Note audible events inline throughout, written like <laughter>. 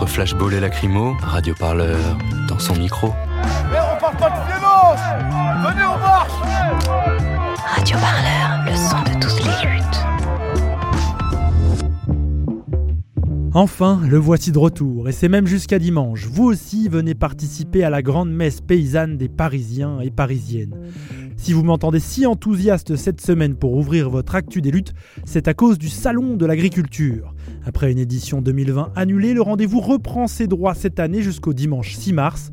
Entre flashball et lacrymo, Radio Parleur dans son micro. Mais on parle pas de violence Venez, on marche Radio Parleur, le son de toutes les luttes. Enfin, le voici de retour, et c'est même jusqu'à dimanche. Vous aussi venez participer à la grande messe paysanne des Parisiens et Parisiennes. Si vous m'entendez si enthousiaste cette semaine pour ouvrir votre actu des luttes, c'est à cause du Salon de l'agriculture. Après une édition 2020 annulée, le rendez-vous reprend ses droits cette année jusqu'au dimanche 6 mars.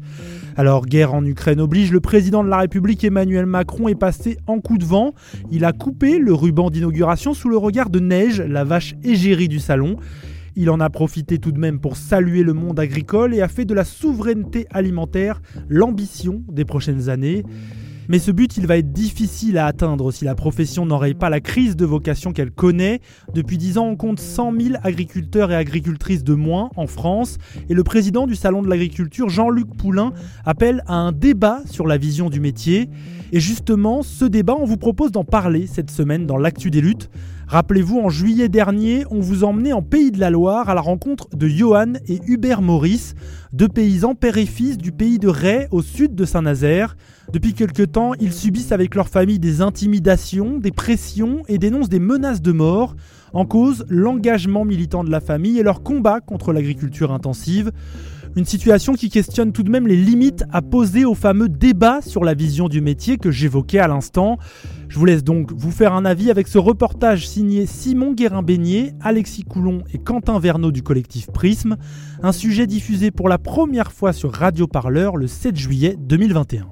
Alors, guerre en Ukraine oblige, le président de la République Emmanuel Macron est passé en coup de vent. Il a coupé le ruban d'inauguration sous le regard de Neige, la vache égérie du salon. Il en a profité tout de même pour saluer le monde agricole et a fait de la souveraineté alimentaire l'ambition des prochaines années. Mais ce but, il va être difficile à atteindre si la profession n'aurait pas la crise de vocation qu'elle connaît. Depuis 10 ans, on compte 100 000 agriculteurs et agricultrices de moins en France. Et le président du Salon de l'agriculture, Jean-Luc Poulain, appelle à un débat sur la vision du métier. Et justement, ce débat, on vous propose d'en parler cette semaine dans l'actu des luttes. Rappelez-vous, en juillet dernier, on vous emmenait en Pays de la Loire à la rencontre de Johan et Hubert Maurice, deux paysans père et fils du pays de Ray au sud de Saint-Nazaire. Depuis quelque temps, ils subissent avec leur famille des intimidations, des pressions et dénoncent des menaces de mort. En cause, l'engagement militant de la famille et leur combat contre l'agriculture intensive. Une situation qui questionne tout de même les limites à poser au fameux débat sur la vision du métier que j'évoquais à l'instant. Je vous laisse donc vous faire un avis avec ce reportage signé Simon Guérin-Beignet, Alexis Coulon et Quentin Verneau du collectif Prisme, un sujet diffusé pour la première fois sur Radio Parleur le 7 juillet 2021.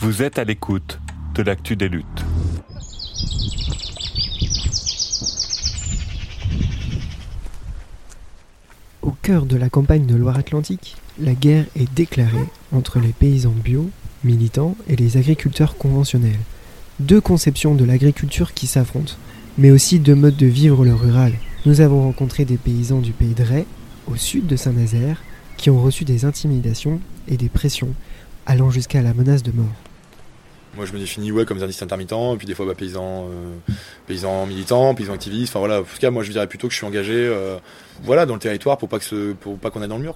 Vous êtes à l'écoute de l'actu des luttes. Au cœur de la campagne de Loire-Atlantique, la guerre est déclarée entre les paysans bio, militants, et les agriculteurs conventionnels. Deux conceptions de l'agriculture qui s'affrontent, mais aussi deux modes de vivre le rural. Nous avons rencontré des paysans du pays de Ray, au sud de Saint-Nazaire, qui ont reçu des intimidations et des pressions, allant jusqu'à la menace de mort. Moi, je me définis ouais, comme zardiste intermittent, et puis des fois bah, paysan, euh, paysan militant, paysan activiste. Enfin voilà, en tout cas, moi, je dirais plutôt que je suis engagé, euh, voilà, dans le territoire pour pas que ce, pour pas qu'on aille dans le mur.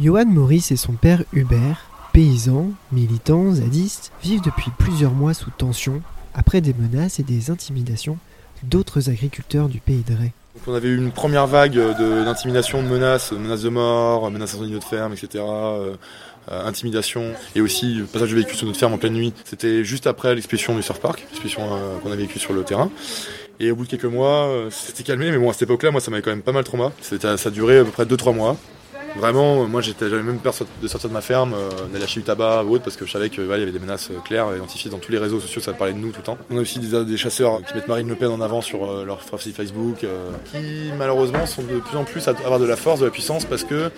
Johan Maurice et son père Hubert, paysans, militants, zadistes, vivent depuis plusieurs mois sous tension après des menaces et des intimidations d'autres agriculteurs du pays de Ray. Donc, on avait eu une première vague de- d'intimidation, de, menaces, menaces de mort, menaces d'incendie de notre ferme, etc. euh, intimidation et aussi passage de véhicule sur notre ferme en pleine nuit. C'était juste après l'expédition du surf park, l'expédition euh, qu'on a vécue sur le terrain. Et au bout de quelques mois, euh, c'était calmé, mais bon, à cette époque-là, moi, ça m'avait quand même pas mal trauma. Ça a duré à peu près 2-3 mois. Vraiment, moi, j'avais même peur de sortir de ma ferme, euh, d'aller acheter du tabac ou autre, parce que je savais qu'il y avait des menaces claires, identifiées dans tous les réseaux sociaux, ça parlait de nous tout le temps. On a aussi des, chasseurs qui mettent Marine Le Pen en avant sur euh, leur profil Facebook, qui malheureusement sont de plus en plus à avoir de la force, de la puissance, parce que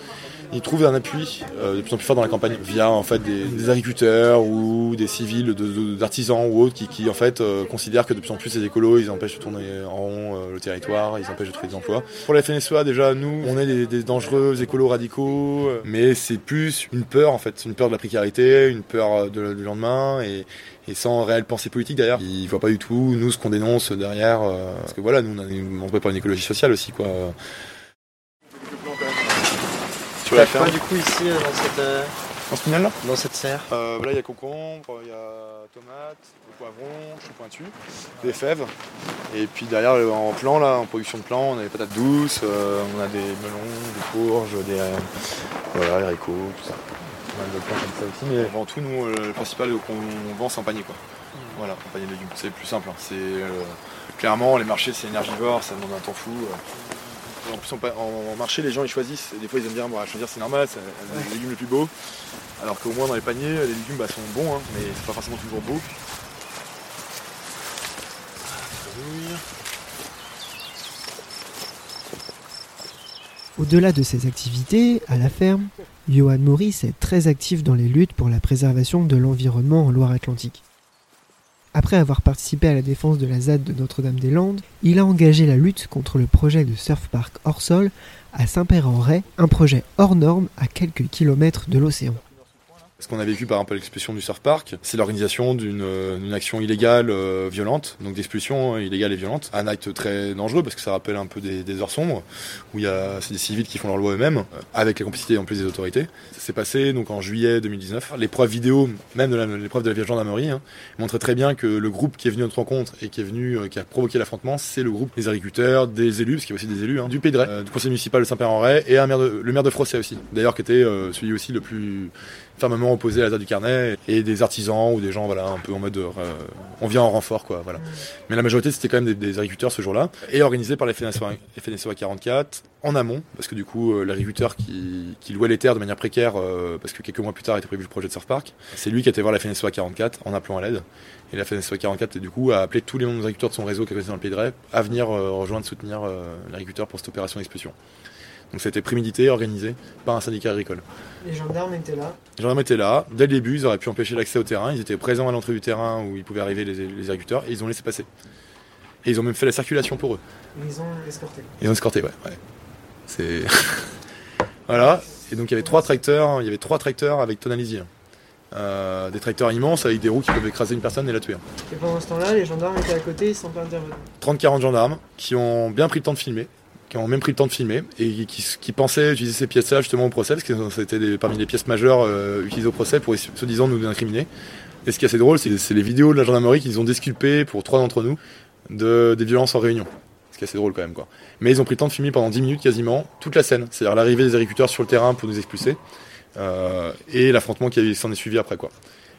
ils trouvent un appui euh, de plus en plus fort dans la campagne via en fait des, des agriculteurs ou des civils, de- de- d'artisans ou autres qui, qui en fait euh, considèrent que de plus en plus ces écolos ils empêchent de tourner en rond euh, le territoire, ils empêchent de trouver des emplois. Pour la FNSEA déjà nous on est des, des dangereux écolos radicaux, euh, mais c'est plus une peur en fait, une peur de la précarité, une peur euh, de- du lendemain et et sans réelle pensée politique derrière. Ils voient pas du tout nous ce qu'on dénonce derrière, euh, parce que voilà, nous on, a pour une écologie sociale aussi quoi. Sur la ferme. du coup ici dans cette. Dans ce tunnel là Dans cette serre? Euh, Là il y a concombre, il y a tomates, le poivron, chou pointu, des fèves. Et puis derrière en plan là, en production de plan, on a des patates douces, euh, on a des melons, des courges, des euh, voilà, haricots, tout ça. On a de plants comme ça aussi, mais avant tout nous euh, le principal qu'on vend c'est en panier quoi. Voilà, en panier de légumes. C'est le plus simple. hein. C'est euh, clairement les marchés c'est énergivore, ça demande un temps fou. Euh. En plus, en, marché, les gens ils choisissent. Et des fois, ils aiment bien bon, choisir, c'est normal, c'est les légumes les plus beaux. Alors qu'au moins, dans les paniers, les légumes bah, sont bons, hein, mais c'est pas forcément toujours beau. Au-delà de ses activités à la ferme, Johan Maurice est très actif dans les luttes pour la préservation de l'environnement en Loire-Atlantique. Après avoir participé à la défense de la ZAD de Notre-Dame-des-Landes, il a engagé la lutte contre le projet de surf park hors sol à Saint-Père-en-Retz, un projet hors norme à quelques kilomètres de l'océan. Ce qu'on a vécu par exemple à l'expulsion du surf park, c'est l'organisation d'une euh, d'une action illégale euh, violente, donc d'expulsion euh, illégale et violente. Un acte très dangereux parce que ça rappelle un peu des, des heures sombres, où il y a c'est des civils qui font leur loi eux-mêmes, euh, avec la complicité en plus des autorités. Ça s'est passé donc en juillet 2019. L'épreuve vidéo, même de l'épreuve de la gendarmerie, hein, montrait très bien que le groupe qui est venu à notre rencontre et qui est venu, euh, qui a provoqué l'affrontement, c'est le groupe des agriculteurs, des élus, parce qu'il y a aussi des élus, hein, du Pays de Retz, euh, du conseil municipal de Saint-Père-en-Retz et le maire de Frosset aussi, d'ailleurs qui était celui aussi le plus fermement opposé à la ZAD du Carnet et des artisans ou des gens voilà un peu en mode euh, on vient en renfort quoi voilà. Mais la majorité c'était quand même des, agriculteurs ce jour-là et organisé par les FNSOA, FNSOA 44 en amont parce que du coup euh, l'agriculteur qui, louait les terres de manière précaire euh, parce que quelques mois plus tard était prévu le projet de surf park c'est lui qui a été voir la FNSOA 44 en appelant à l'aide. Et la FNSOA 44 du coup a appelé tous les membres agriculteurs de son réseau qui connaissait dans le Pays de Retz à venir euh, rejoindre soutenir euh, l'agriculteur pour cette opération d'expulsion donc c'était prémédité organisé par un syndicat agricole Les gendarmes étaient là. les gendarmes étaient là, dès le début, ils auraient pu empêcher l'accès au terrain, ils étaient présents à l'entrée du terrain où ils pouvaient arriver les, les agriculteurs, et ils ont laissé passer. Et ils ont même fait la circulation pour eux. Ils ont escorté. Ils ont escorté, ouais. ouais. C'est. <laughs> voilà. Et donc il y avait trois tracteurs, il y avait trois tracteurs avec tonalisier. Euh, des tracteurs immenses avec des roues qui peuvent écraser une personne et la tuer. Et pendant ce temps-là, les gendarmes étaient à côté, ils sont pas intervenus. 30-40 gendarmes qui ont bien pris le temps de filmer, qui ont même pris le temps de filmer et qui, pensaient utiliser ces pièces-là justement au procès, parce que c'était parmi les pièces majeures euh, utilisées au procès pour se disant nous incriminer. Et ce qui est assez drôle, c'est c'est les vidéos de la gendarmerie qu'ils ont disculpées pour trois d'entre nous de, des violences en réunion. Ce qui est assez drôle quand même quoi. Mais ils ont pris le temps de filmer pendant 10 minutes quasiment toute la scène, c'est-à-dire l'arrivée des agriculteurs sur le terrain pour nous expulser euh, et l'affrontement qui s'en est suivi après quoi.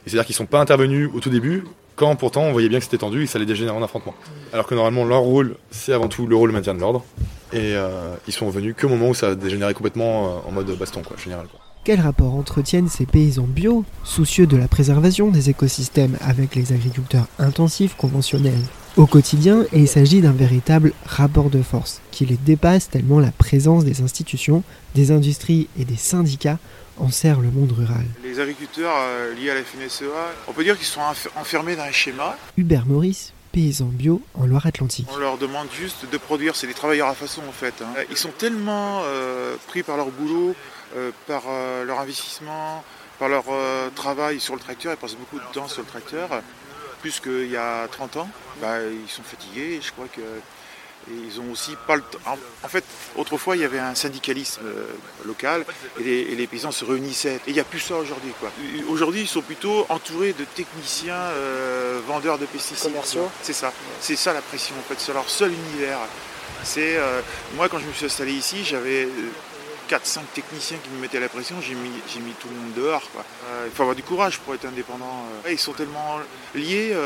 C'est-à-dire qu'ils sont pas intervenus au tout début, quand pourtant on voyait bien que c'était tendu et ça allait dégénérer en affrontement. Alors que normalement leur rôle, c'est avant tout le rôle de maintien de l'ordre. Et euh, ils sont venus qu'au moment où ça a dégénéré complètement euh, en mode baston, quoi, général. Quel rapport entretiennent ces paysans bio, soucieux de la préservation des écosystèmes, avec les agriculteurs intensifs conventionnels? Au quotidien, il s'agit d'un véritable rapport de force qui les dépasse tellement la présence des institutions, des industries et des syndicats enserre le monde rural. Les agriculteurs euh, liés à la FNSEA, on peut dire qu'ils sont enf- enfermés dans un schéma. Hubert Maurice, paysan bio en Loire-Atlantique. On leur demande juste de produire, c'est des travailleurs à façon en fait. hein. Ils sont tellement euh, pris par leur boulot, euh, par euh, leur investissement, par leur travail sur le tracteur, ils passent beaucoup de temps sur le tracteur, plus qu'il y a 30 ans. Bah, ils sont fatigués, je crois que et ils ont aussi pas le temps. En, fait, autrefois, il y avait un syndicalisme euh, local et les, et les paysans se réunissaient. Et il n'y a plus ça aujourd'hui. quoi. Aujourd'hui, ils sont plutôt entourés de techniciens euh, vendeurs de pesticides. Commerciaux. C'est ça. C'est ça la pression, en fait. C'est leur seul univers. C'est euh, Moi, quand je me suis installé ici, j'avais. 4-5 techniciens qui me mettaient la pression, j'ai mis, j'ai mis tout le monde dehors. quoi. Euh, il faut avoir du courage pour être indépendant. ils sont tellement liés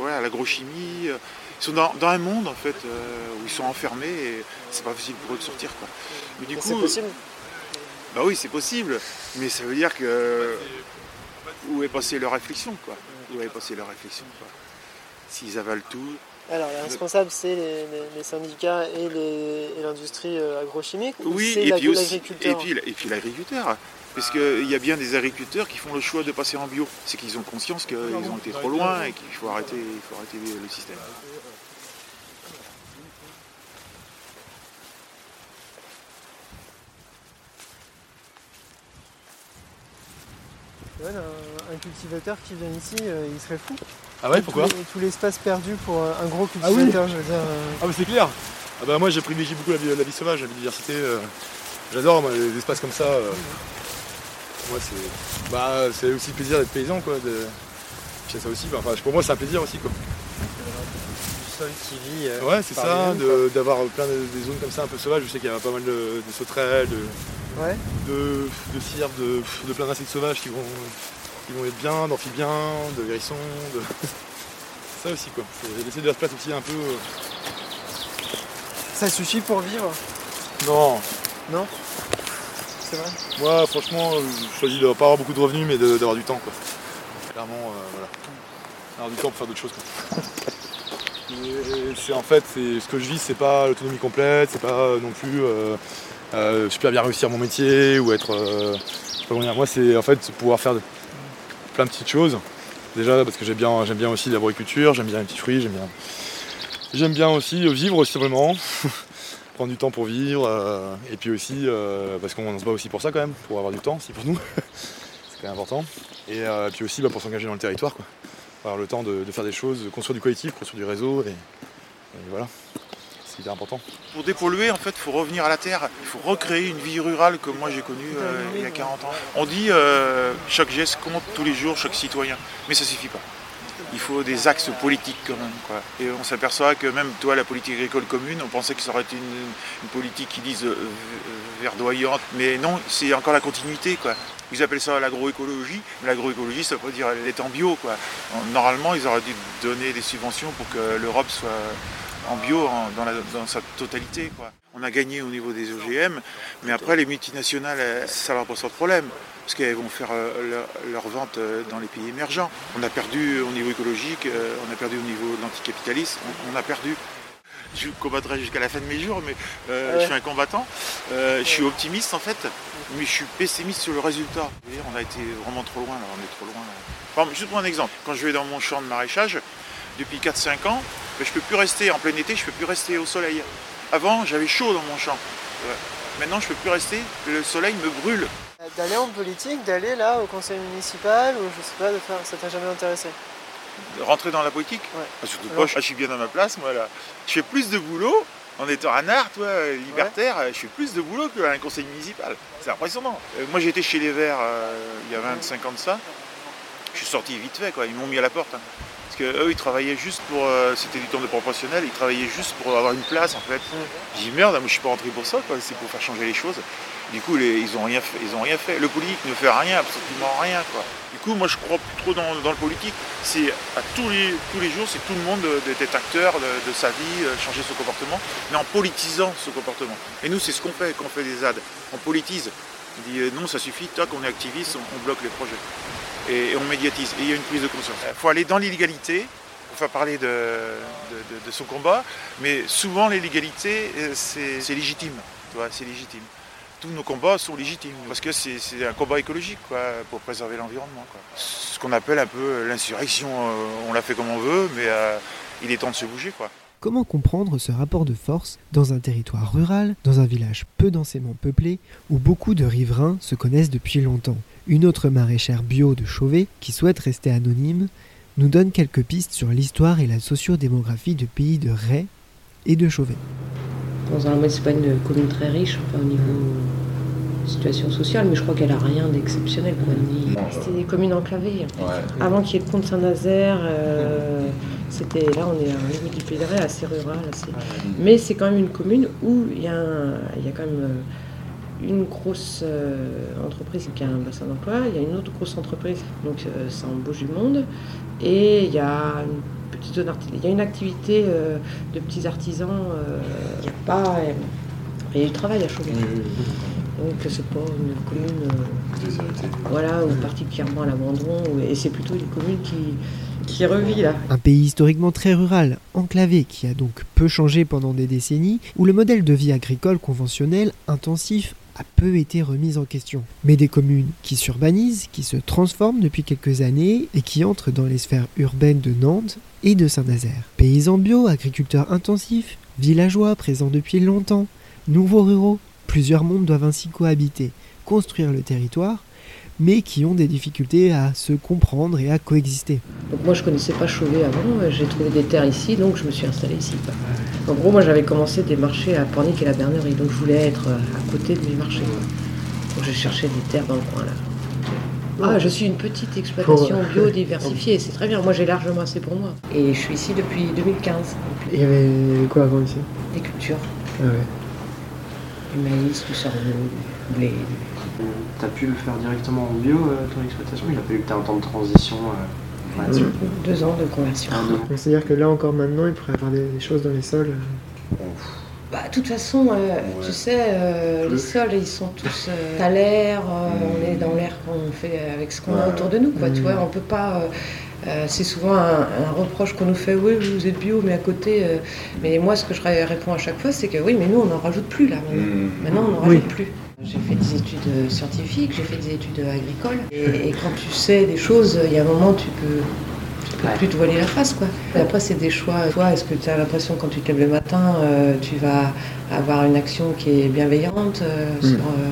ouais, à l'agrochimie. Ils sont dans, dans un monde en fait euh, où ils sont enfermés et c'est pas facile pour eux de sortir. Quoi. Mais du coup, C'est possible Bah oui, c'est possible, mais ça veut dire que où est passée leur réflexion quoi? Où est passée leur réflexion quoi? S'ils avalent tout. Alors, les responsables, c'est les, les- les syndicats et l'industrie euh, agrochimique ou Oui, et puis aussi, et puis, et puis l'agriculteur. Parce qu'il y a bien des agriculteurs qui font le choix de passer en bio. C'est qu'ils ont conscience qu'ils ont été trop loin et qu'il faut arrêter, il faut arrêter le système. Ouais, un, un cultivateur qui vient ici, euh, il serait fou. Ah ouais, pourquoi Tout, tout l'espace perdu pour euh, un gros Ah oui cultivateur, je veux dire. euh, Ah mais c'est clair ah bah Moi j'ai privilégié beaucoup la vie, la vie sauvage, la biodiversité. J'adore moi, les espaces comme ça. Moi, c'est bah, c'est aussi le plaisir d'être paysan, quoi. De... Puis ça aussi, enfin, pour moi, c'est un plaisir aussi, quoi. Du sol qui vit. euh, Ouais, c'est ça, d'avoir plein de des zones comme ça un peu sauvages. Je sais qu'il y a pas mal de, de sauterelles, de, Ouais. de, de de, de plein d'insectes sauvages qui vont, qui vont être bien, d'amphibiens, de hérissons. De... <laughs> ça aussi, quoi. C'est laisser de la place aussi un peu. euh, Ça suffit pour vivre? Non, Non? C'est vrai moi, franchement, je choisis de pas avoir beaucoup de revenus, mais d'avoir du temps, quoi. Clairement, euh, voilà. Avoir du temps pour faire d'autres choses, c'est en fait, ce que je vis, c'est pas l'autonomie complète, c'est pas euh, non plus euh, super bien réussir mon métier ou être. je sais pas dire. Moi, c'est en fait pouvoir faire plein de petites choses. Déjà parce que j'aime bien, bien aussi l'arboriculture, j'aime bien les petits fruits, j'aime bien. J'aime bien aussi vivre simplement, <laughs> prendre du temps pour vivre, euh, et puis aussi euh, parce qu'on se bat aussi pour ça quand même, pour avoir du temps aussi pour nous, <laughs> c'est quand même important. Et euh, puis aussi bah, pour s'engager dans le territoire, quoi. avoir le temps de, faire des choses, de construire du collectif, construire du réseau, et, voilà, c'est hyper important. Pour dépolluer, en fait, il faut revenir à la terre. Il faut recréer une vie rurale comme moi j'ai connue il y a 40 ans. On dit chaque geste compte tous les jours, chaque citoyen. Mais ça suffit pas. Il faut des axes politiques quand même. Quoi. Et on s'aperçoit que même toi, la politique agricole commune, on pensait que ça aurait été une, politique qui dise euh, verdoyante. Mais non, c'est encore la continuité. Quoi. Ils appellent ça l'agroécologie. Mais l'agroécologie, ça veut pas dire elle est en bio. Quoi. Normalement, ils auraient dû donner des subventions pour que l'Europe soit en bio dans, sa totalité. Quoi. On a gagné au niveau des OGM, mais après les multinationales, ça leur pose pas de problème, parce qu'elles vont faire euh, leur, leur vente euh, dans les pays émergents. On a perdu au niveau écologique, euh, on a perdu au niveau de l'anticapitalisme, on, on a perdu. Je combattrai jusqu'à la fin de mes jours, mais euh, Ouais. je suis un combattant. Euh, je suis optimiste en fait, mais je suis pessimiste sur le résultat. Dire, on a été vraiment trop loin, là, on est trop loin. là. Juste pour un exemple, quand je vais dans mon champ de maraîchage, depuis 4-5 ans, ben, je peux plus rester en plein été, je peux plus rester au soleil. Avant, j'avais chaud dans mon champ. Ouais. Maintenant, je peux plus rester, le soleil me brûle. D'aller en politique, d'aller là au conseil municipal ou je sais pas, de faire. Ça t'a jamais intéressé? Rentrer dans la politique? Ah, Surtout pas, je suis bien dans ma place, moi là. Je fais plus de boulot en étant un art, toi, libertaire, je fais plus de boulot qu'un conseil municipal. C'est impressionnant. Euh, moi, j'étais chez les Verts euh, il y a 25 ans de ça. Je suis sorti vite fait, quoi. Ils m'ont mis à la porte. hein. Parce que eux, ils travaillaient juste pour. euh, C'était du temps de proportionnel, ils travaillaient juste pour avoir une place, en fait. J'ai dit merde, moi, je suis pas rentré pour ça, quoi. C'est pour faire changer les choses. Du coup, ils ont rien fait. Ils ont rien fait. Le politique ne fait rien, absolument rien, quoi. Du coup, moi, je crois plus trop dans, le politique. C'est à tous les, tous les jours, c'est tout le monde de- d'être acteur de, sa vie, euh, changer son comportement, mais en politisant ce comportement. Et nous, c'est ce qu'on fait quand on fait des ZAD. On politise. On dit euh, non, ça suffit, toc, on est activiste, on, bloque les projets. Et, on médiatise. Et il y a une prise de conscience. Il faut aller dans l'illégalité faire parler de, de- de- de son combat, mais souvent, l'illégalité, euh, c'est légitime. C'est légitime tous nos combats sont légitimes parce que c'est un combat écologique quoi, pour préserver l'environnement. Ce qu'on appelle un peu l'insurrection, euh, on l'a fait comme on veut, mais euh, il est temps de se bouger. quoi. Comment comprendre ce rapport de force dans un territoire rural, dans un village peu densément peuplé, où beaucoup de riverains se connaissent depuis longtemps? Une autre maraîchère bio de Chauvet, qui souhaite rester anonyme, nous donne quelques pistes sur l'histoire et la sociodémographie du pays de Ray et de Chauvet. Dans un c'est pas une commune très riche, enfin, au niveau situation sociale, mais je crois qu'elle a rien d'exceptionnel C'était des communes enclavées. Avant qu'il y ait le pont de Saint-Nazaire, euh, c'était là on est au niveau du Pays de assez rural, assez- mais c'est quand même une commune où il y a, un- il y a quand même euh, une grosse euh, entreprise qui a un bassin d'emploi, il y a une autre grosse entreprise, donc euh, ça embauche du monde, et il y a une il y a une activité euh, de petits artisans, euh, il n'y a pas, il y a du travail à Chauvet. Donc c'est pas une commune euh, voilà, ou particulièrement à l'abandon, et c'est plutôt une commune qui, qui revit là. Un pays historiquement très rural, enclavé, qui a donc peu changé pendant des décennies, où le modèle de vie agricole conventionnel, intensif, a peu été remis en question. Mais des communes qui s'urbanisent, qui se transforment depuis quelques années et qui entrent dans les sphères urbaines de Nantes et de Saint-Nazaire. Paysans bio, agriculteurs intensifs, villageois présents depuis longtemps, nouveaux ruraux, plusieurs mondes doivent ainsi cohabiter, construire le territoire, mais qui ont des difficultés à se comprendre et à coexister. Donc moi je connaissais pas Chauvet avant, euh, j'ai trouvé des terres ici, donc je me suis installée ici. En gros moi j'avais commencé des marchés à Pornic et la Bernerie, donc je voulais être euh, à côté de mes marchés. Donc j'ai cherché des terres dans le coin là. Ah, je suis une petite exploitation bio diversifiée, c'est très bien. Moi, j'ai largement assez pour moi. Et je suis ici depuis 2015. Il y avait quoi avant ici? Des cultures. Ah ouais. Du maïs, du sorgho, du blé. T'as pu le faire directement en bio, euh, ton exploitation? Il a fallu que tu un temps de transition euh, là-dessus Deux ans de conversion. C'est-à-dire que là encore maintenant, il pourrait y avoir des, des choses dans les sols. euh, Bah, de toute façon, euh, tu sais, euh, les sols, ils sont tous euh, à l'air, euh, on est dans l'air qu'on fait avec ce qu'on a autour de nous, quoi, tu Mm. vois, on peut pas... euh, euh, c'est souvent un, un reproche qu'on nous fait, oui, vous êtes bio, mais à côté... euh, mais moi, ce que je ré- réponds à chaque fois, c'est que oui, mais nous, on n'en rajoute plus, là, maintenant. Maintenant, on n'en Oui. rajoute plus. J'ai fait des études scientifiques, j'ai fait des études agricoles, et, et quand tu sais des choses, il y a un moment, tu peux... Tu peux plus te voiler la face, quoi. Et après, c'est des choix. Toi, est-ce que tu as l'impression, quand tu te lèves le matin, euh, tu vas avoir une action qui est bienveillante euh, Mm. sur euh,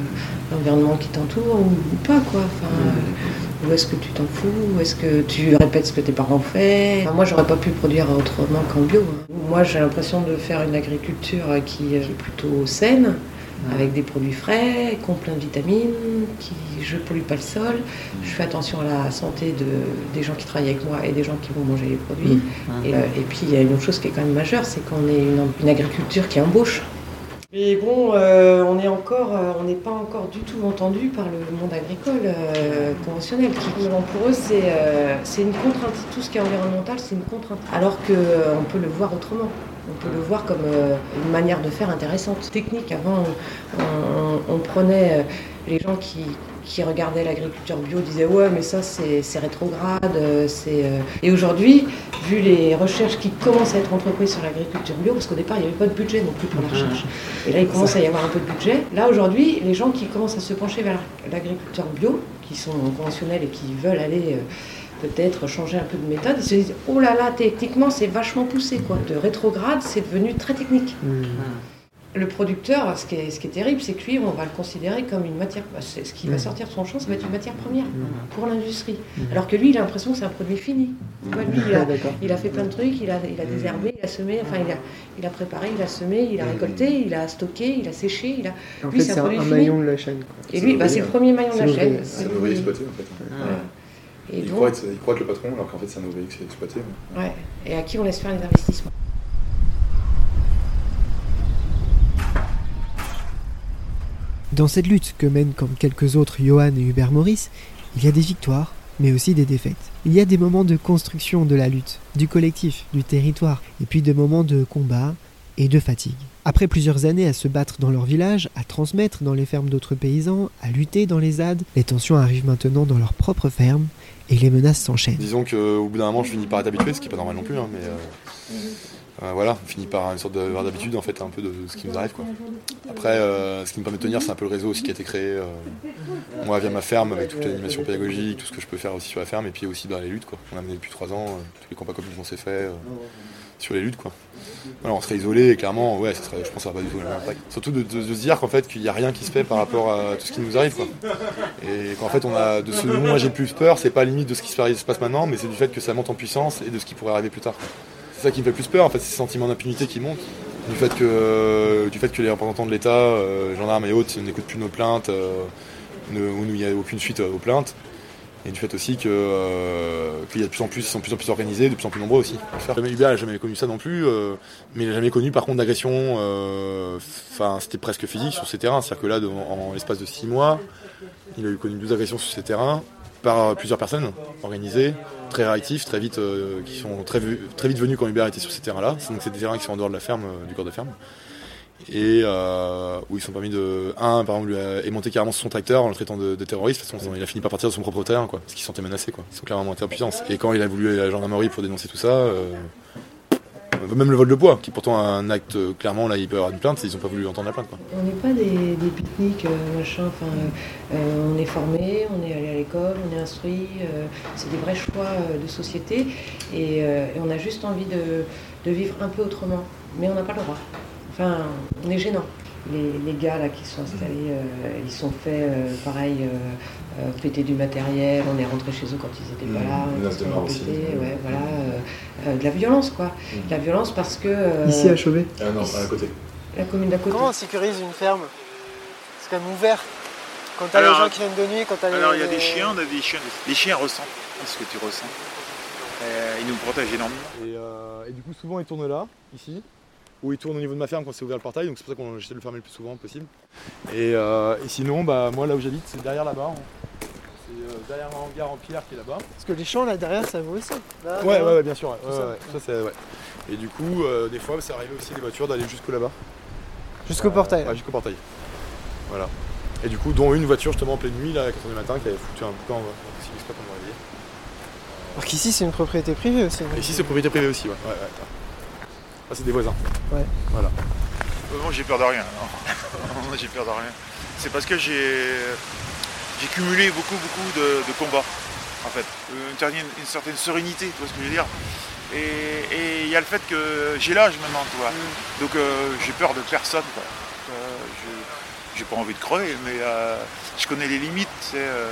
l'environnement qui t'entoure ou, ou pas, quoi? Enfin, euh, Ou est-ce que tu t'en fous? Ou est-ce que tu répètes ce que tes parents ont fait? Enfin, Moi, j'aurais pas pu produire autrement qu'en bio. hein. Moi, j'ai l'impression de faire une agriculture qui, euh, qui est plutôt saine, avec des produits frais, qui ont plein de vitamines, qui je pollue pas le sol, je fais attention à la santé de, des gens qui travaillent avec moi et des gens qui vont manger les produits. Mmh. Et, euh, et puis il y a une autre chose qui est quand même majeure, c'est qu'on est une, une agriculture qui embauche. Et bon, euh, on est encore, euh, on n'est pas encore du tout entendu par le monde agricole euh, conventionnel. Qui, bon, pour eux, c'est euh, c'est une contrainte. Tout ce qui est environnemental, c'est une contrainte. Alors que euh, on peut le voir autrement. On peut le voir comme euh, une manière de faire intéressante. Technique, avant, on, on- on prenait euh, les gens qui, qui regardaient l'agriculture bio disaient ouais mais ça c'est rétrograde euh, c'est et aujourd'hui vu les recherches qui commencent à être entreprises sur l'agriculture bio parce qu'au départ il n'y avait pas de budget non plus pour la recherche. Et là il commence à y avoir un peu de budget. Là aujourd'hui les gens qui commencent à se pencher vers l'agriculture bio qui sont conventionnels et qui veulent aller euh, peut-être changer un peu de méthode, ils se disent oh là là, techniquement c'est vachement poussé quoi. De rétrograde, c'est devenu très technique. Le producteur, ce qui est, ce qui est terrible, c'est que lui, on va le considérer comme une matière. bah, Ce qui va Mm. sortir de son champ, ça va être une matière première pour l'industrie. Mm. Alors que lui, il a l'impression que c'est un produit fini. Lui, il a, <laughs> D'accord. il a fait plein de trucs, il a, il a désherbé, il a semé, enfin, il a, il a préparé, il a semé, il a récolté, il a stocké, il a séché. Il a... En lui, fait, c'est un, maillon de la chaîne. quoi. Et lui, bah, c'est le premier maillon de la chaîne. l'ouvrier. C'est un ouvrier exploité en fait. Voilà. Et il, donc- croit être, le patron alors qu'en fait c'est un ouvrier qui s'est exploité. Ouais. Et à qui on laisse faire les investissements. Dans cette lutte que mènent comme quelques autres Johan et Hubert Maurice, il y a des victoires, mais aussi des défaites. Il y a des moments de construction de la lutte, du collectif, du territoire, et puis des moments de combat et de fatigue. Après plusieurs années à se battre dans leur village, à transmettre dans les fermes d'autres paysans, à lutter dans les ZAD, les tensions arrivent maintenant dans leur propre ferme et les menaces s'enchaînent. Disons qu'au bout d'un moment je finis par être habitué, ce qui est pas normal non plus, hein, mais euh, voilà, on finit par une sorte d'habitude en fait un peu de ce qui nous arrive. Après, euh, ce qui me permet de tenir, c'est un peu le réseau aussi qui a été créé. euh, moi via ma ferme avec toute l'animation pédagogique, tout ce que je peux faire aussi sur la ferme, et puis aussi dans les luttes quoi. On a mené depuis trois ans, tous les combats communs qu'on s'est fait sur les luttes quoi. On serait isolé et clairement, ouais, ça je pense que pas du tout. Surtout de, se dire qu'en fait qu'il n'y a rien qui se fait par rapport à tout ce qui nous arrive quoi. Et qu'en fait on a de ce dont moi j'ai plus peur, c'est pas limite de ce qui se passe- se passe maintenant, mais c'est du fait que ça monte en puissance et de ce qui pourrait arriver plus tard. Ça qui me fait plus peur en fait, c'est ce sentiment d'impunité qui monte. Du fait que, du fait que les représentants de l'État, euh, gendarmes et autres, n'écoutent plus nos plaintes, euh, où il n'y a aucune suite euh, aux plaintes. Et du fait aussi que, euh, qu'il y de plus en plus, sont de plus en plus organisés, de plus en plus nombreux aussi. Jamais Hubert n'a jamais connu ça non plus, euh, mais il n'a jamais connu par contre d'agression. euh, Enfin, c'était presque physique sur ces terrains. C'est-à-dire que là, de- en, l'espace de 6 mois, il a eu connu 12 agressions sur ces terrains par plusieurs personnes organisées, très réactifs, très vite, euh, qui sont très, très vite venus quand Hubert était sur ces terrains-là. Donc c'est des terrains qui sont en dehors de la ferme, euh, du corps de ferme. Et euh, où ils sont permis de. Un, par exemple, a monté carrément sur son tracteur en le traitant de, de terroriste. De toute façon, il a fini par partir de son propre terrain, quoi. Parce qu'il se sentait menacé, quoi. Ils sont clairement montés en puissance. Et quand il a voulu aller à la gendarmerie pour dénoncer tout ça, même le vol de bois, qui est pourtant un acte, euh, clairement, là, il peut y avoir une plainte, ils n'ont pas voulu entendre la plainte, quoi. On n'est pas des, pique-niques, euh, machin. Enfin, euh, euh, on est formé, on est allé à l'école, on est instruit. euh, c'est des vrais choix euh, de société. Et, euh, on a juste envie de vivre un peu autrement. Mais on n'a pas le droit. Enfin, on est gênant. Les, les gars là qui sont installés, euh, ils sont fait euh, pareil, euh, euh, péter du matériel. On est rentré chez eux quand ils n'étaient pas Mmh, là. de sont mort aussi. pétés, ouais, voilà, euh, euh, de la violence quoi. De la violence parce que. euh, Ici à Chauvet Ah non, à côté. La commune d'à côté. Comment on sécurise une ferme? C'est quand même ouvert. Quand t'as les gens qui viennent de nuit, quand t'as les. Alors il y a des chiens, on a des chiens. Les chiens ressentent ce que tu ressens. Euh, ils nous protègent énormément. Et, euh, et du coup, souvent, ils tournent là, ici, ou ils tournent au niveau de ma ferme quand c'est ouvert le portail, donc c'est pour ça qu'on j'essaie de le fermer le plus souvent possible. Et, euh, et sinon, bah, moi, là où j'habite, c'est derrière là-bas. hein. C'est euh, derrière un hangar en pierre qui est là-bas. Parce que les champs là derrière, ça vaut aussi. Là, Ouais, ouais, ouais, bien sûr. ouais. ça. ça, c'est. Et du coup, euh, des fois, ça arrivait aussi des voitures d'aller jusqu'au là-bas. Jusqu'au portail. Ouais, jusqu'au portail. Voilà. Et du coup, dont une voiture justement en pleine nuit, là, à 4h du matin, qui avait foutu un boucan exprès pour me réveiller. Alors qu'ici, c'est une propriété privée aussi. Ici, c'est propriété privée aussi, ouais, ouais, ouais. Ah, c'est des voisins. Ouais. Voilà. Euh, Moi j'ai peur de rien. Moi, <laughs> j'ai peur de rien. C'est parce que j'ai j'ai cumulé beaucoup beaucoup de, de combats en fait. Euh, Une, certaine- une certaine sérénité, tu vois ce que je veux dire? Et et il y a le fait que j'ai l'âge maintenant, tu vois. Donc euh, j'ai peur de personne. Quoi. Euh, je- j'ai pas envie de crever, mais euh, je connais les limites. c'est, euh,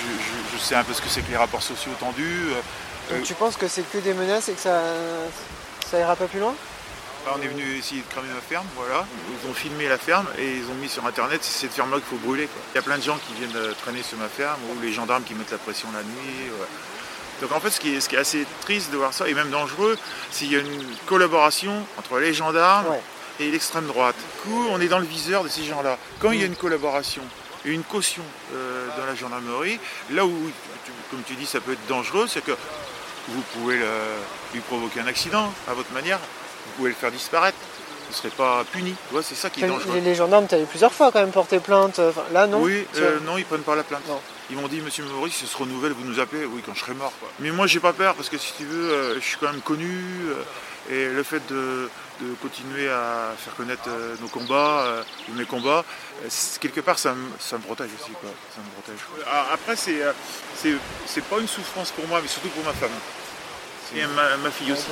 je, je- je sais un peu ce que c'est que les rapports sociaux tendus. euh, Donc tu penses que c'est que des menaces et que ça, ça ira pas plus loin Là, on est venu essayer de cramer ma ferme, voilà. Ils ont filmé la ferme et ils ont mis sur internet c'est cette ferme-là qu'il faut brûler. quoi. Il y a plein de gens qui viennent euh, traîner sur ma ferme ou les gendarmes qui mettent la pression la nuit. ouais. Donc en fait, ce qui, est, ce qui est assez triste de voir ça, et même dangereux, c'est qu'il y a une collaboration entre les gendarmes et l'extrême droite. Du coup, on est dans le viseur de ces gens-là. Quand il y a une collaboration et une caution euh, dans la gendarmerie, là où, comme tu dis, ça peut être dangereux, c'est que vous pouvez le- lui provoquer un accident à votre manière, vous pouvez le faire disparaître, vous ne serez pas puni. Tu c'est ça qui est les, dangereux. les gendarmes, t'avais plusieurs fois quand même porté plainte. enfin, là, non Oui, Tu euh, non, ils prennent pas la plainte. Ils m'ont dit, monsieur Maurice, ce se renouvelle, vous nous appelez, oui, quand je serai mort. quoi. Mais moi, j'ai pas peur, parce que si tu veux, euh, je suis quand même connu, euh, et le fait de, de continuer à faire connaître euh, nos combats, euh, ou mes combats, euh, quelque part, ça me, ça me protège aussi. Quoi. Ça me protège. quoi. Ah, Après, c'est euh, c'est c'est pas une souffrance pour moi, mais surtout pour ma femme. Et ma, ma fille aussi.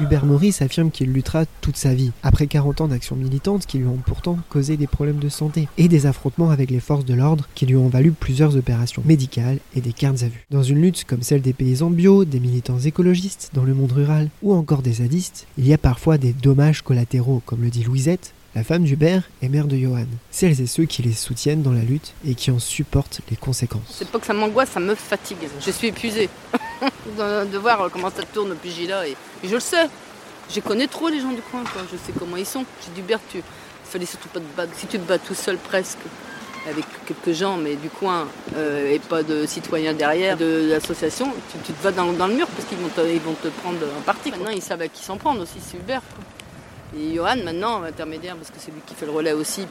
Hubert Maurice affirme qu'il luttera toute sa vie, après 40 ans d'action militante qui lui ont pourtant causé des problèmes de santé et des affrontements avec les forces de l'ordre qui lui ont valu plusieurs opérations médicales et des gardes à vue. Dans une lutte comme celle des paysans bio, des militants écologistes dans le monde rural ou encore des zadistes, il y a parfois des dommages collatéraux, comme le dit Louisette, la femme d'Hubert et mère de Johan. Celles et ceux qui les soutiennent dans la lutte et qui en supportent les conséquences. C'est pas que ça m'angoisse, ça me fatigue. Je suis épuisée <laughs> de, voir comment ça tourne depuis Gila. Et, et je le sais. Je connais trop les gens du coin, je sais comment ils sont. J'ai dit, Bert, tu fallait surtout pas te battre. Si tu te bats tout seul presque, avec quelques gens, mais du coin, euh, et pas de citoyens derrière, de l'association, tu, te bats dans, le mur parce qu'ils vont, te, prendre en partie. Maintenant, ils savent à qui s'en prendre aussi, c'est Hubert. Et Johan, maintenant, intermédiaire, parce que c'est lui qui fait le relais aussi.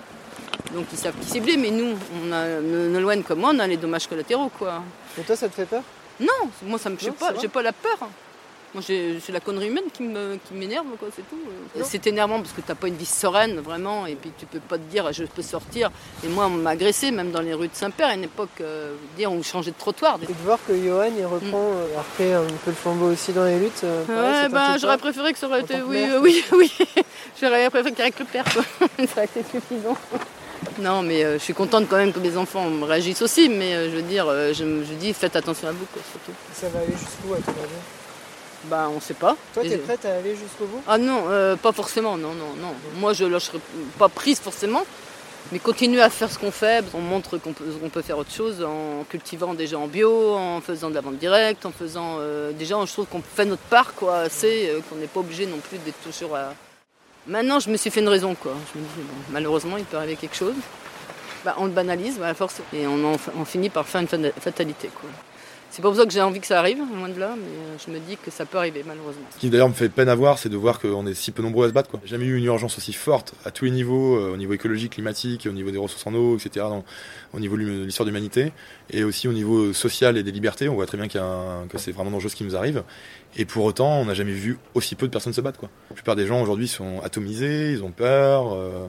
Donc ils savent qui cibler, mais nous, on a, Nolwenn comme moi, on a les dommages collatéraux, quoi. Et toi, ça te fait peur? Non, moi ça me fait pas, j'ai pas la peur. Moi j'ai- c'est la connerie humaine qui me- qui m'énerve, quoi, c'est tout. C'est énervant parce que t'as pas une vie sereine, vraiment, et puis tu peux pas te dire je peux sortir. Et moi on m'a agressé, même dans les rues de Saint-Père, à une époque, euh, dire on changeait de trottoir. Et de voir que Johan, il reprend, euh, il a repris un peu le flambeau aussi dans les luttes. euh, Ouais, ben pas j'aurais préféré que ça aurait été. Oui, mère, euh, oui, <laughs> oui. j'aurais préféré qu'il y ait que le père, quoi. <laughs> ça aurait été suffisant. Non, mais euh, je suis contente quand même que mes enfants me réagissent aussi, mais euh, je veux dire, euh, je, me- je dis faites attention à vous, quoi, surtout. Ça va aller jusqu'où à ton avis? Bah, on sait pas. Toi, t'es prête à aller jusqu'au bout? Ah non, euh, pas forcément, non, non, non. Moi, je lâcherai pas prise forcément, mais continuer à faire ce qu'on fait. On montre qu'on peut, faire autre chose en cultivant déjà en bio, en faisant de la vente directe, en faisant. euh, déjà, je trouve qu'on fait notre part, quoi, assez, euh, qu'on n'est pas obligé non plus d'être toujours à. Maintenant, je me suis fait une raison, quoi. Je me dis, bon, malheureusement, il peut arriver quelque chose. Bah, on le banalise, bah, à force, et on, en- on finit par faire une fata- fatalité, quoi. C'est pas pour ça que j'ai envie que ça arrive, loin de là, mais euh, je me dis que ça peut arriver, malheureusement. Ce qui d'ailleurs me fait peine à voir, c'est de voir qu'on est si peu nombreux à se battre. Quoi. J'ai jamais eu une urgence aussi forte à tous les niveaux, euh, au niveau écologique, climatique, au niveau des ressources en eau, etc., au niveau de l'histoire de l'humanité, et aussi au niveau social et des libertés. On voit très bien que c'est vraiment dangereux ce qui nous arrive. Et pour autant, on n'a jamais vu aussi peu de personnes se battre. Quoi. La plupart des gens aujourd'hui sont atomisés, ils ont peur, euh,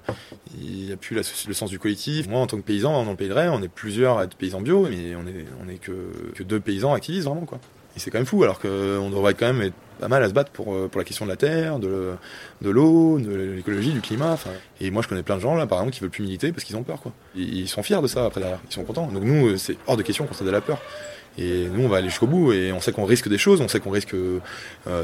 il n'y a plus le sens du collectif. Moi, en tant que paysan, dans le Pays de on est plusieurs à être paysans bio, mais on est, on est que, que deux paysans activistes vraiment. Quoi. Et c'est quand même fou, alors qu'on devrait quand même être pas mal à se battre pour, euh, pour la question de la terre, de, de l'eau, de l'écologie, du climat. Et moi, je connais plein de gens là, par exemple, qui veulent plus militer parce qu'ils ont peur. Quoi. Ils, sont fiers de ça après derrière, ils sont contents. Donc nous, euh, c'est hors de question qu'on cède à la peur. Et nous, on va aller jusqu'au bout et on sait qu'on risque des choses, on sait qu'on risque euh,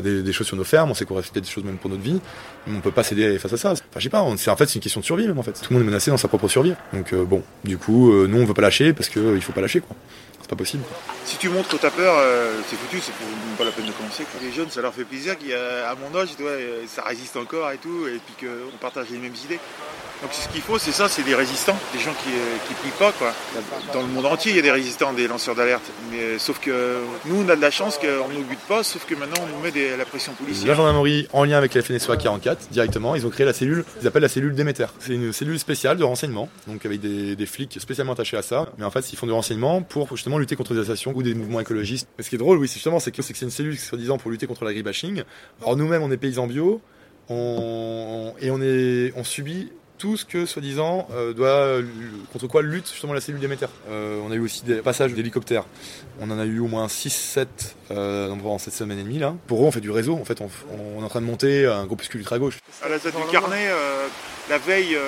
des, choses sur nos fermes, on sait qu'on risque des choses même pour notre vie. Mais on peut pas céder face à ça. Enfin, je sais pas, c'est en fait c'est une question de survie même en fait. Tout le monde est menacé dans sa propre survie. Donc euh, bon, du coup, euh, nous on veut pas lâcher parce que il faut pas lâcher quoi. C'est pas possible. Si tu montres que t'as peur, euh, c'est foutu, c'est pas la peine de commencer. Quoi. Les jeunes, ça leur fait plaisir qu'à mon âge, vois, ça résiste encore et tout, et puis qu'on partage les mêmes idées. Donc ce qu'il faut, c'est ça, c'est des résistants, des gens qui qui plient pas quoi. Dans le monde entier, il y a des résistants, des lanceurs d'alerte. Mais sauf que nous, on a de la chance qu'on ne nous bute pas, sauf que maintenant, on nous met des, la pression policière. La gendarmerie, en lien avec la FNSOA 44, directement, ils ont créé la cellule, ils appellent la cellule Déméter. C'est une cellule spéciale de renseignement, donc avec des, des, flics spécialement attachés à ça. Mais en fait, ils font du renseignement pour justement lutter contre des associations ou des mouvements écologistes. Mais ce qui est drôle, oui, c'est justement, c'est que c'est une cellule soi-disant pour lutter contre l'agribashing. Alors nous-mêmes, on est paysans bio, on, et on est, on subit tout ce que, soi-disant, euh, doit contre quoi lutte justement la cellule Déméter. Euh, on a eu aussi des passages d'hélicoptères. On en a eu au moins 6-7 euh, pendant cette semaine et demie là. Pour eux, on fait du réseau. En fait, on, on est en train de monter un groupuscule ultra gauche. À la tête du carnet, la veille,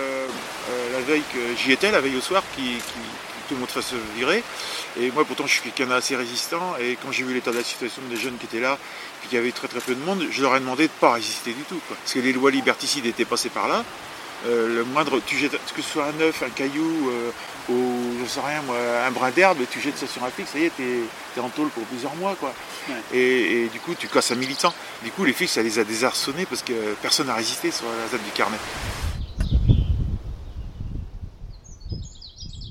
la veille que j'y étais, la veille au soir, qui, qui, tout le monde fasse virer. Et moi, pourtant, je suis quelqu'un d'assez résistant. Et quand j'ai vu l'état de la situation des jeunes qui étaient là, puis qu'il y avait très très peu de monde, je leur ai demandé de ne pas résister du tout. Quoi. Parce que les lois liberticides étaient passées par là. Euh, le moindre, tu jettes, que ce soit un œuf, un caillou, euh, ou je sais rien moi, un brin d'herbe, tu jettes ça sur un flic, ça y est, t'es es en tôle pour plusieurs mois quoi. Ouais. Et, et, du coup, tu casses un militant. Du coup, les flics, ça les a désarçonnés parce que personne n'a résisté sur la ZAD du carnet.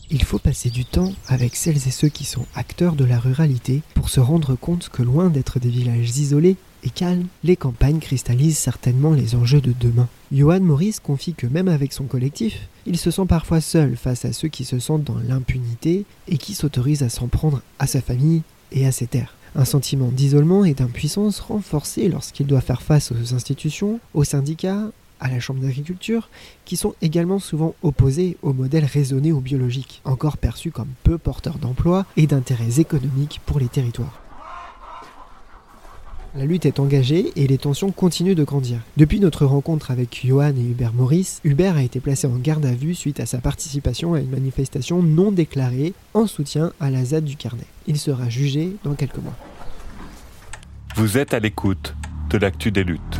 Il faut passer du temps avec celles et ceux qui sont acteurs de la ruralité pour se rendre compte que loin d'être des villages isolés et calmes, les campagnes cristallisent certainement les enjeux de demain. Johan Maurice confie que même avec son collectif, il se sent parfois seul face à ceux qui se sentent dans l'impunité et qui s'autorisent à s'en prendre à sa famille et à ses terres. Un sentiment d'isolement et d'impuissance renforcé lorsqu'il doit faire face aux institutions, aux syndicats, à la Chambre d'agriculture, qui sont également souvent opposés au modèle raisonné ou biologique, encore perçu comme peu porteur d'emplois et d'intérêts économiques pour les territoires. La lutte est engagée et les tensions continuent de grandir. Depuis notre rencontre avec Johan et Hubert Maurice, Hubert a été placé en garde à vue suite à sa participation à une manifestation non déclarée en soutien à la ZAD du Carnet. Il sera jugé dans quelques mois. Vous êtes à l'écoute de l'actu des luttes.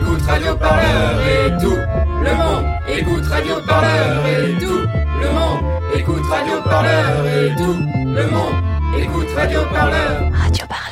Écoute Radio Parleur et tout. Le monde écoute Radio Parleur et tout. Le monde écoute Radio Parleur et tout. Le monde écoute Radio Parleur. Radio Parleur,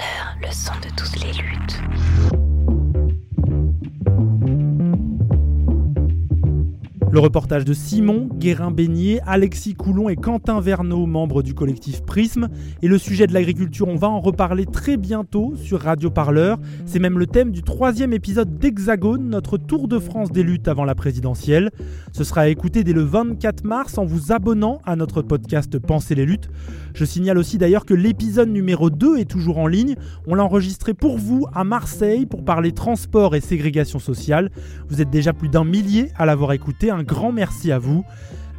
Le reportage de Simon, Guérin-Beignet, Alexis Coulon et Quentin Verneau, membres du collectif Prisme. Et le sujet de l'agriculture, on va en reparler très bientôt sur Radio Parleur. C'est même le thème du troisième épisode d'Hexagone, notre tour de France des luttes avant la présidentielle. Ce sera à écouter dès le 24 mars en vous abonnant à notre podcast Penser les luttes. Je signale aussi d'ailleurs que l'épisode numéro 2 est toujours en ligne. On l'a enregistré pour vous à Marseille pour parler transport et ségrégation sociale. Vous êtes déjà plus d'un millier à l'avoir écouté. Un grand merci à vous.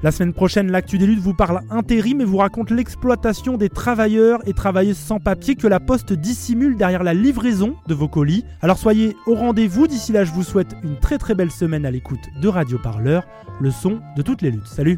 La semaine prochaine, l'actu des luttes vous parle intérim et vous raconte l'exploitation des travailleurs et travailleuses sans papier que la Poste dissimule derrière la livraison de vos colis. Alors soyez au rendez-vous. D'ici là, je vous souhaite une très très belle semaine à l'écoute de Radio Parleur, le son de toutes les luttes. Salut